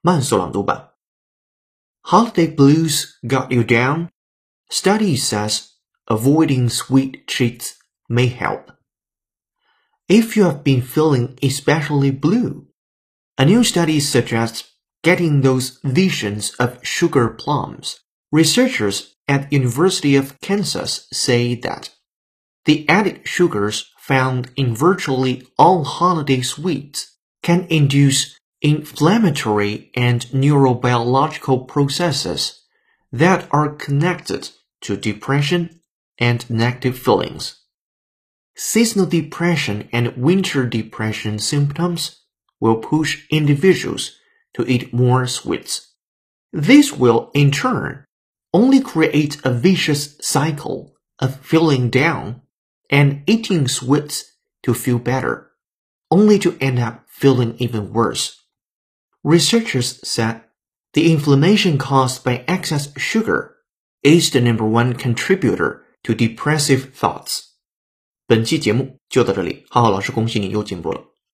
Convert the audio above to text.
慢速朗读版。Holiday blues got you down? Study says avoiding sweet treats may help. If you have been feeling especially blue, a new study suggests getting those visions of sugar plums. Researchers at University of Kansas say that the added sugars found in virtually all holiday sweets can induce inflammatory and neurobiological processes that are connected to depression and negative feelings. Seasonal depression and winter depression symptoms will push individuals to eat more sweets. This will, in turn, only create a vicious cycle of feeling down and eating sweets to feel better, only to end up feeling even worse. Researchers said the inflammation caused by excess sugar is the number one contributor to depressive thoughts. 本期节目就到这里，浩浩老师恭喜你又进步了。